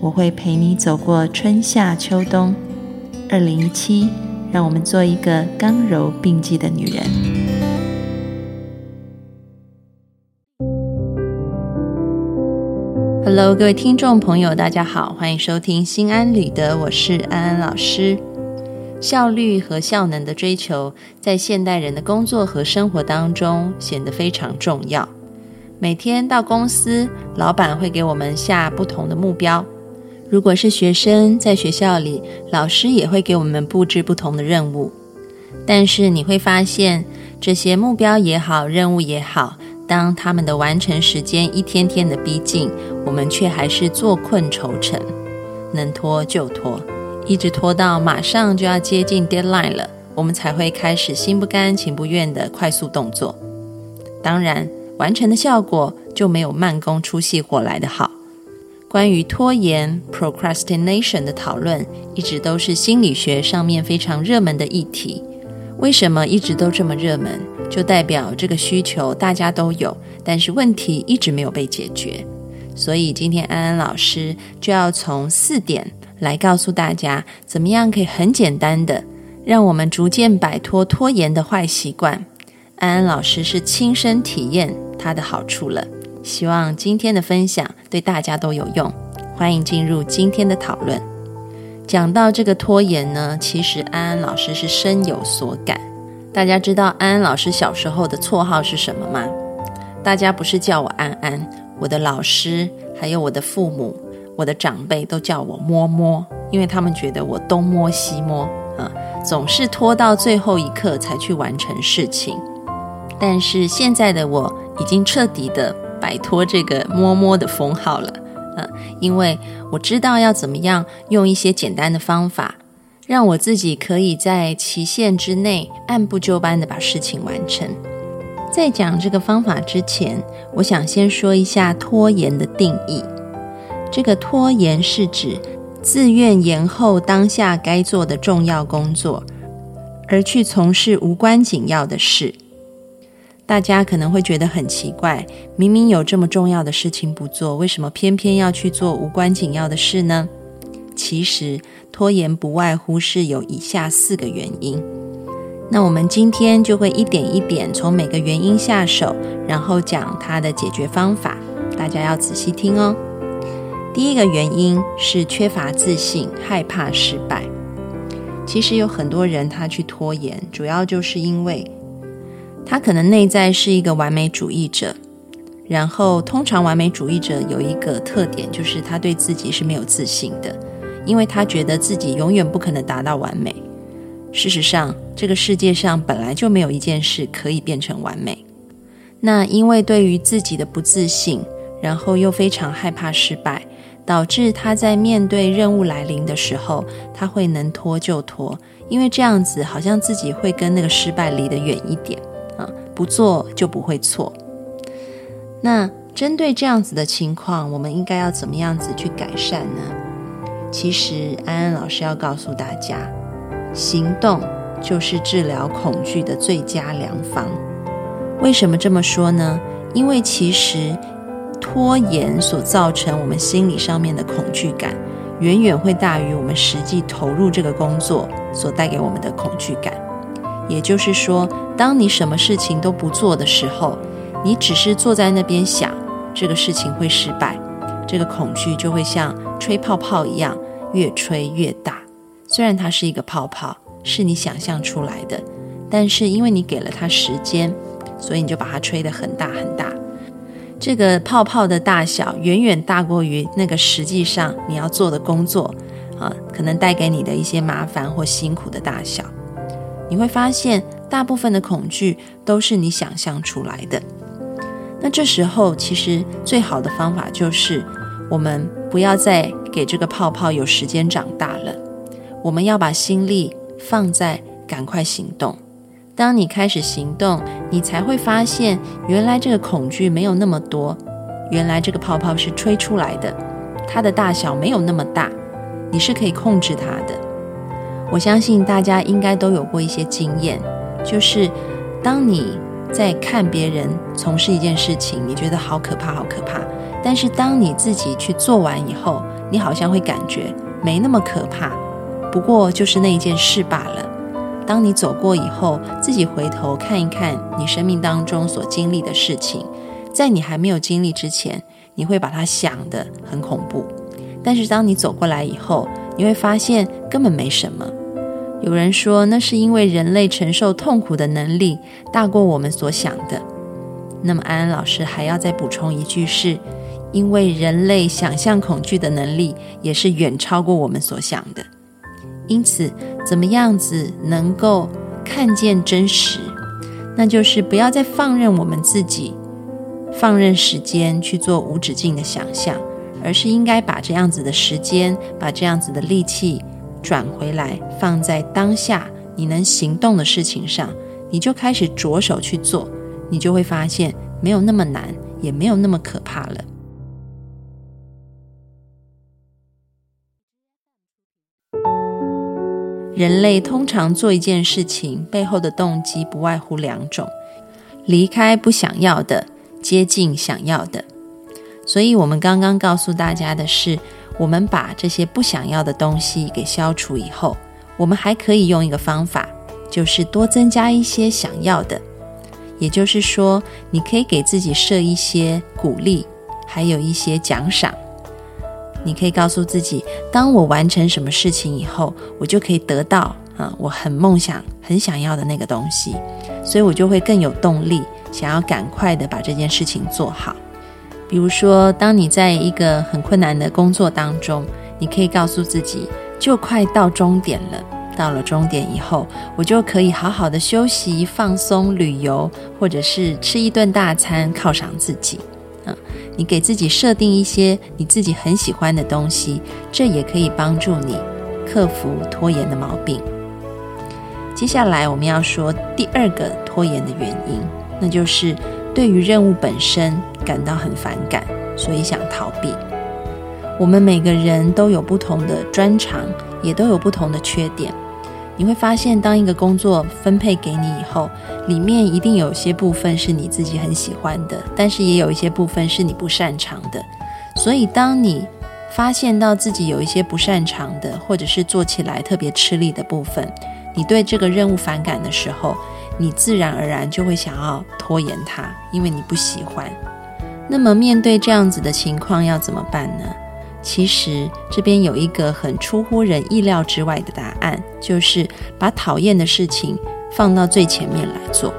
我会陪你走过春夏秋冬。二零一七，让我们做一个刚柔并济的女人。Hello，各位听众朋友，大家好，欢迎收听《心安理得》，我是安安老师。效率和效能的追求，在现代人的工作和生活当中显得非常重要。每天到公司，老板会给我们下不同的目标。如果是学生，在学校里，老师也会给我们布置不同的任务。但是你会发现，这些目标也好，任务也好，当他们的完成时间一天天的逼近，我们却还是坐困愁城，能拖就拖，一直拖到马上就要接近 deadline 了，我们才会开始心不甘情不愿的快速动作。当然。完成的效果就没有慢工出细活来的好。关于拖延 （procrastination） 的讨论，一直都是心理学上面非常热门的议题。为什么一直都这么热门？就代表这个需求大家都有，但是问题一直没有被解决。所以今天安安老师就要从四点来告诉大家，怎么样可以很简单的让我们逐渐摆脱拖延的坏习惯。安安老师是亲身体验。它的好处了，希望今天的分享对大家都有用。欢迎进入今天的讨论。讲到这个拖延呢，其实安安老师是深有所感。大家知道安安老师小时候的绰号是什么吗？大家不是叫我安安，我的老师还有我的父母、我的长辈都叫我摸摸，因为他们觉得我东摸西摸啊，总是拖到最后一刻才去完成事情。但是现在的我。已经彻底的摆脱这个摸摸的封号了，嗯，因为我知道要怎么样用一些简单的方法，让我自己可以在期限之内按部就班的把事情完成。在讲这个方法之前，我想先说一下拖延的定义。这个拖延是指自愿延后当下该做的重要工作，而去从事无关紧要的事。大家可能会觉得很奇怪，明明有这么重要的事情不做，为什么偏偏要去做无关紧要的事呢？其实拖延不外乎是有以下四个原因。那我们今天就会一点一点从每个原因下手，然后讲它的解决方法。大家要仔细听哦。第一个原因是缺乏自信，害怕失败。其实有很多人他去拖延，主要就是因为。他可能内在是一个完美主义者，然后通常完美主义者有一个特点，就是他对自己是没有自信的，因为他觉得自己永远不可能达到完美。事实上，这个世界上本来就没有一件事可以变成完美。那因为对于自己的不自信，然后又非常害怕失败，导致他在面对任务来临的时候，他会能拖就拖，因为这样子好像自己会跟那个失败离得远一点。不做就不会错。那针对这样子的情况，我们应该要怎么样子去改善呢？其实安安老师要告诉大家，行动就是治疗恐惧的最佳良方。为什么这么说呢？因为其实拖延所造成我们心理上面的恐惧感，远远会大于我们实际投入这个工作所带给我们的恐惧感。也就是说，当你什么事情都不做的时候，你只是坐在那边想这个事情会失败，这个恐惧就会像吹泡泡一样越吹越大。虽然它是一个泡泡，是你想象出来的，但是因为你给了它时间，所以你就把它吹得很大很大。这个泡泡的大小远远大过于那个实际上你要做的工作啊，可能带给你的一些麻烦或辛苦的大小。你会发现，大部分的恐惧都是你想象出来的。那这时候，其实最好的方法就是，我们不要再给这个泡泡有时间长大了。我们要把心力放在赶快行动。当你开始行动，你才会发现，原来这个恐惧没有那么多，原来这个泡泡是吹出来的，它的大小没有那么大，你是可以控制它的。我相信大家应该都有过一些经验，就是当你在看别人从事一件事情，你觉得好可怕，好可怕。但是当你自己去做完以后，你好像会感觉没那么可怕，不过就是那一件事罢了。当你走过以后，自己回头看一看你生命当中所经历的事情，在你还没有经历之前，你会把它想的很恐怖。但是当你走过来以后，你会发现根本没什么。有人说，那是因为人类承受痛苦的能力大过我们所想的。那么安安老师还要再补充一句是。因为人类想象恐惧的能力也是远超过我们所想的，因此，怎么样子能够看见真实？那就是不要再放任我们自己，放任时间去做无止境的想象，而是应该把这样子的时间，把这样子的力气转回来，放在当下你能行动的事情上，你就开始着手去做，你就会发现没有那么难，也没有那么可怕了。人类通常做一件事情背后的动机不外乎两种：离开不想要的，接近想要的。所以，我们刚刚告诉大家的是，我们把这些不想要的东西给消除以后，我们还可以用一个方法，就是多增加一些想要的。也就是说，你可以给自己设一些鼓励，还有一些奖赏。你可以告诉自己，当我完成什么事情以后，我就可以得到啊，我很梦想、很想要的那个东西，所以我就会更有动力，想要赶快的把这件事情做好。比如说，当你在一个很困难的工作当中，你可以告诉自己，就快到终点了。到了终点以后，我就可以好好的休息、放松、旅游，或者是吃一顿大餐，犒赏自己。啊你给自己设定一些你自己很喜欢的东西，这也可以帮助你克服拖延的毛病。接下来我们要说第二个拖延的原因，那就是对于任务本身感到很反感，所以想逃避。我们每个人都有不同的专长，也都有不同的缺点。你会发现，当一个工作分配给你以后，里面一定有些部分是你自己很喜欢的，但是也有一些部分是你不擅长的。所以，当你发现到自己有一些不擅长的，或者是做起来特别吃力的部分，你对这个任务反感的时候，你自然而然就会想要拖延它，因为你不喜欢。那么，面对这样子的情况，要怎么办呢？其实这边有一个很出乎人意料之外的答案，就是把讨厌的事情放到最前面来做。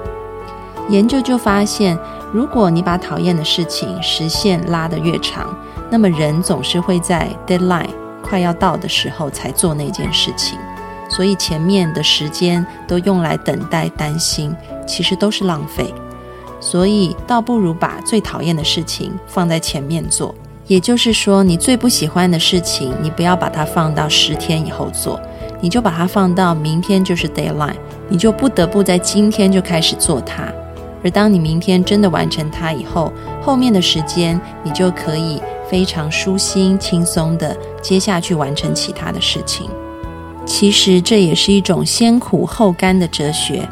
研究就发现，如果你把讨厌的事情时限拉得越长，那么人总是会在 deadline 快要到的时候才做那件事情。所以前面的时间都用来等待、担心，其实都是浪费。所以倒不如把最讨厌的事情放在前面做。也就是说，你最不喜欢的事情，你不要把它放到十天以后做，你就把它放到明天就是 deadline，你就不得不在今天就开始做它。而当你明天真的完成它以后，后面的时间你就可以非常舒心、轻松的接下去完成其他的事情。其实这也是一种先苦后甘的哲学，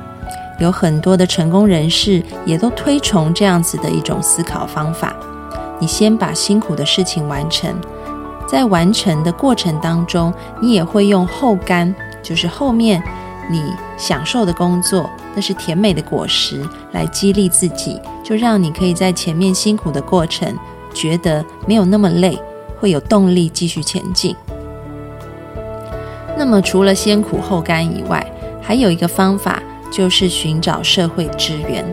有很多的成功人士也都推崇这样子的一种思考方法。你先把辛苦的事情完成，在完成的过程当中，你也会用后甘，就是后面你享受的工作，那是甜美的果实，来激励自己，就让你可以在前面辛苦的过程觉得没有那么累，会有动力继续前进。那么除了先苦后甘以外，还有一个方法就是寻找社会支援。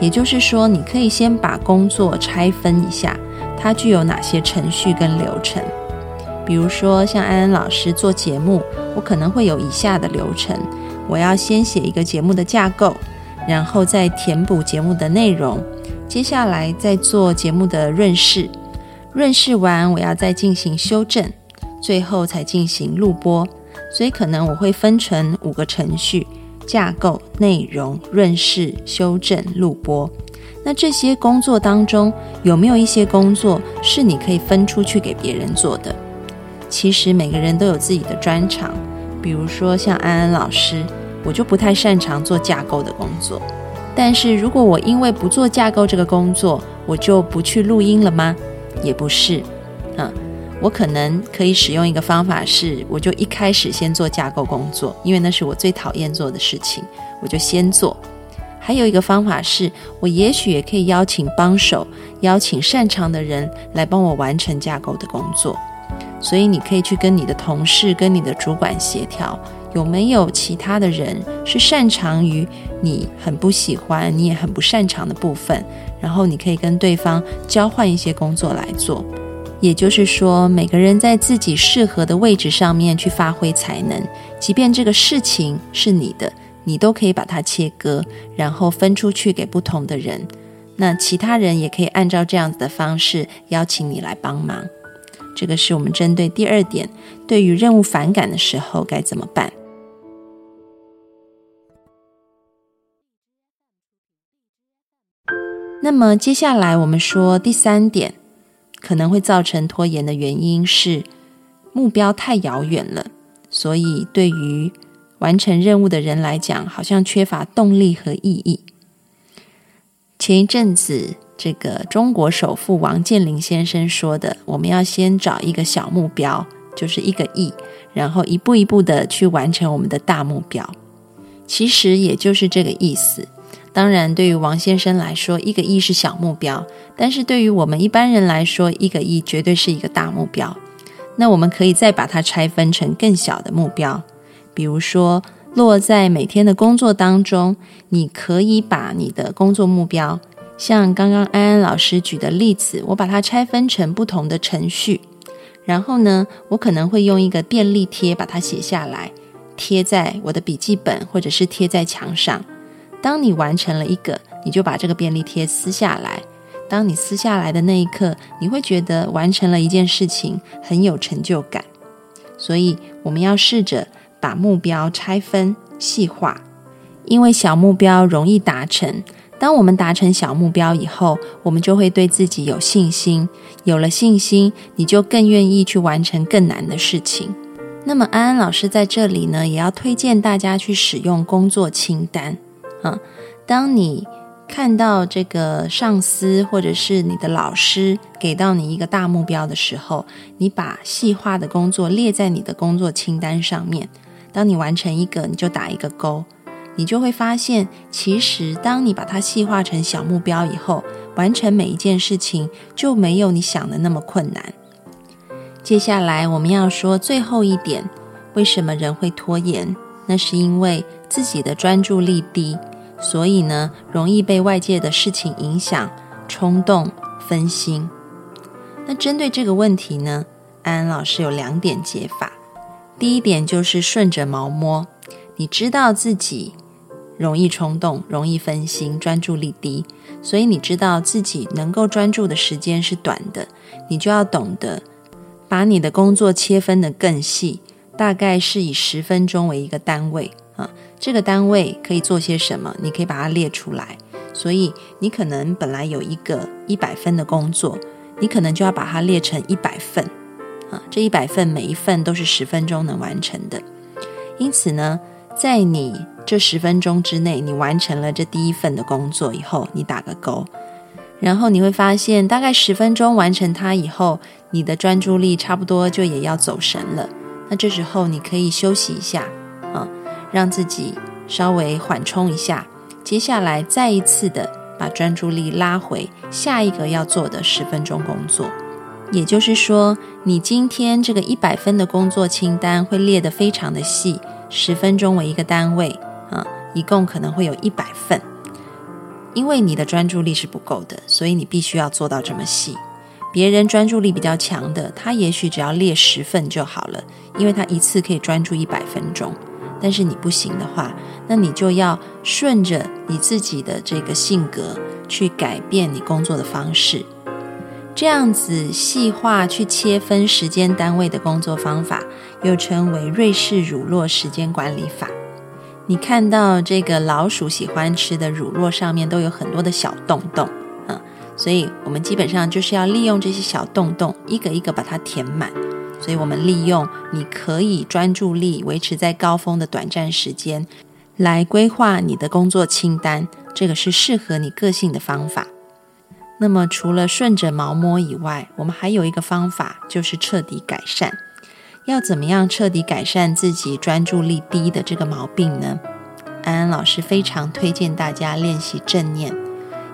也就是说，你可以先把工作拆分一下，它具有哪些程序跟流程。比如说，像安安老师做节目，我可能会有以下的流程：我要先写一个节目的架构，然后再填补节目的内容，接下来再做节目的润饰，润饰完，我要再进行修正，最后才进行录播。所以可能我会分成五个程序：架构、内容、润饰、修正、录播。那这些工作当中，有没有一些工作是你可以分出去给别人做的？其实每个人都有自己的专长，比如说像安安老师，我就不太擅长做架构的工作。但是如果我因为不做架构这个工作，我就不去录音了吗？也不是，我可能可以使用一个方法是，我就一开始先做架构工作，因为那是我最讨厌做的事情，我就先做。还有一个方法是，我也许也可以邀请帮手，邀请擅长的人来帮我完成架构的工作。所以你可以去跟你的同事、跟你的主管协调，有没有其他的人是擅长于你很不喜欢、你也很不擅长的部分。然后你可以跟对方交换一些工作来做，也就是说，每个人在自己适合的位置上面去发挥才能，即便这个事情是你的，你都可以把它切割，然后分出去给不同的人。那其他人也可以按照这样子的方式邀请你来帮忙。这个是我们针对第二点，对于任务反感的时候该怎么办。那么接下来我们说第三点，可能会造成拖延的原因是目标太遥远了，所以对于完成任务的人来讲，好像缺乏动力和意义。前一阵子，这个中国首富王健林先生说的，我们要先找一个小目标，就是一个亿，然后一步一步的去完成我们的大目标。其实也就是这个意思。当然，对于王先生来说，一个亿是小目标；但是对于我们一般人来说，一个亿绝对是一个大目标。那我们可以再把它拆分成更小的目标，比如说落在每天的工作当中，你可以把你的工作目标，像刚刚安安老师举的例子，我把它拆分成不同的程序，然后呢，我可能会用一个便利贴把它写下来，贴在我的笔记本或者是贴在墙上。当你完成了一个，你就把这个便利贴撕下来。当你撕下来的那一刻，你会觉得完成了一件事情，很有成就感。所以，我们要试着把目标拆分细化，因为小目标容易达成。当我们达成小目标以后，我们就会对自己有信心。有了信心，你就更愿意去完成更难的事情。那么，安安老师在这里呢，也要推荐大家去使用工作清单。啊，当你看到这个上司或者是你的老师给到你一个大目标的时候，你把细化的工作列在你的工作清单上面。当你完成一个，你就打一个勾，你就会发现，其实当你把它细化成小目标以后，完成每一件事情就没有你想的那么困难。接下来我们要说最后一点，为什么人会拖延？那是因为自己的专注力低。所以呢，容易被外界的事情影响、冲动、分心。那针对这个问题呢，安安老师有两点解法。第一点就是顺着毛摸，你知道自己容易冲动、容易分心、专注力低，所以你知道自己能够专注的时间是短的，你就要懂得把你的工作切分的更细，大概是以十分钟为一个单位。这个单位可以做些什么？你可以把它列出来。所以你可能本来有一个一百分的工作，你可能就要把它列成一百份啊。这一百份每一份都是十分钟能完成的。因此呢，在你这十分钟之内，你完成了这第一份的工作以后，你打个勾。然后你会发现，大概十分钟完成它以后，你的专注力差不多就也要走神了。那这时候你可以休息一下。让自己稍微缓冲一下，接下来再一次的把专注力拉回下一个要做的十分钟工作。也就是说，你今天这个一百分的工作清单会列得非常的细，十分钟为一个单位啊，一共可能会有一百份。因为你的专注力是不够的，所以你必须要做到这么细。别人专注力比较强的，他也许只要列十份就好了，因为他一次可以专注一百分钟。但是你不行的话，那你就要顺着你自己的这个性格去改变你工作的方式。这样子细化去切分时间单位的工作方法，又称为瑞士乳酪时间管理法。你看到这个老鼠喜欢吃的乳酪上面都有很多的小洞洞，嗯，所以我们基本上就是要利用这些小洞洞，一个一个把它填满。所以我们利用你可以专注力维持在高峰的短暂时间，来规划你的工作清单，这个是适合你个性的方法。那么除了顺着毛摸以外，我们还有一个方法，就是彻底改善。要怎么样彻底改善自己专注力低的这个毛病呢？安安老师非常推荐大家练习正念，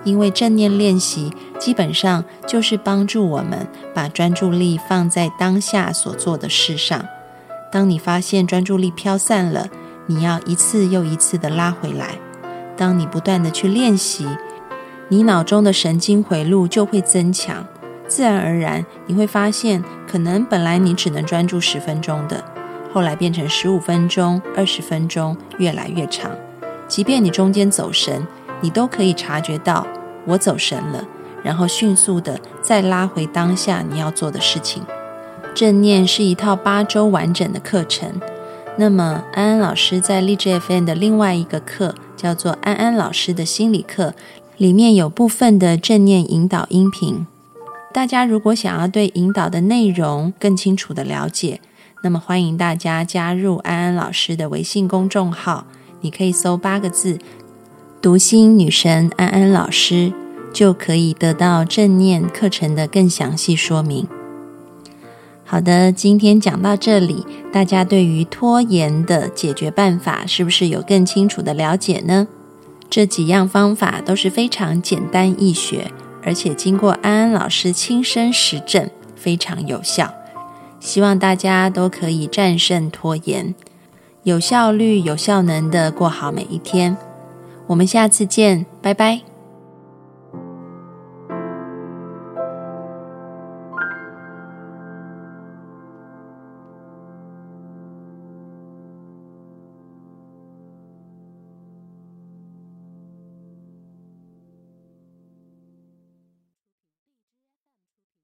因为正念练习基本上就是帮助我们把专注力放在当下所做的事上。当你发现专注力飘散了，你要一次又一次的拉回来。当你不断的去练习，你脑中的神经回路就会增强。自然而然，你会发现，可能本来你只能专注十分钟的，后来变成十五分钟、二十分钟，越来越长。即便你中间走神，你都可以察觉到我走神了，然后迅速的再拉回当下你要做的事情。正念是一套八周完整的课程。那么，安安老师在励志 FM 的另外一个课叫做安安老师的心理课，里面有部分的正念引导音频。大家如果想要对引导的内容更清楚的了解，那么欢迎大家加入安安老师的微信公众号。你可以搜八个字“读心女神安安老师”，就可以得到正念课程的更详细说明。好的，今天讲到这里，大家对于拖延的解决办法是不是有更清楚的了解呢？这几样方法都是非常简单易学。而且经过安安老师亲身实证，非常有效。希望大家都可以战胜拖延，有效率、有效能的过好每一天。我们下次见，拜拜。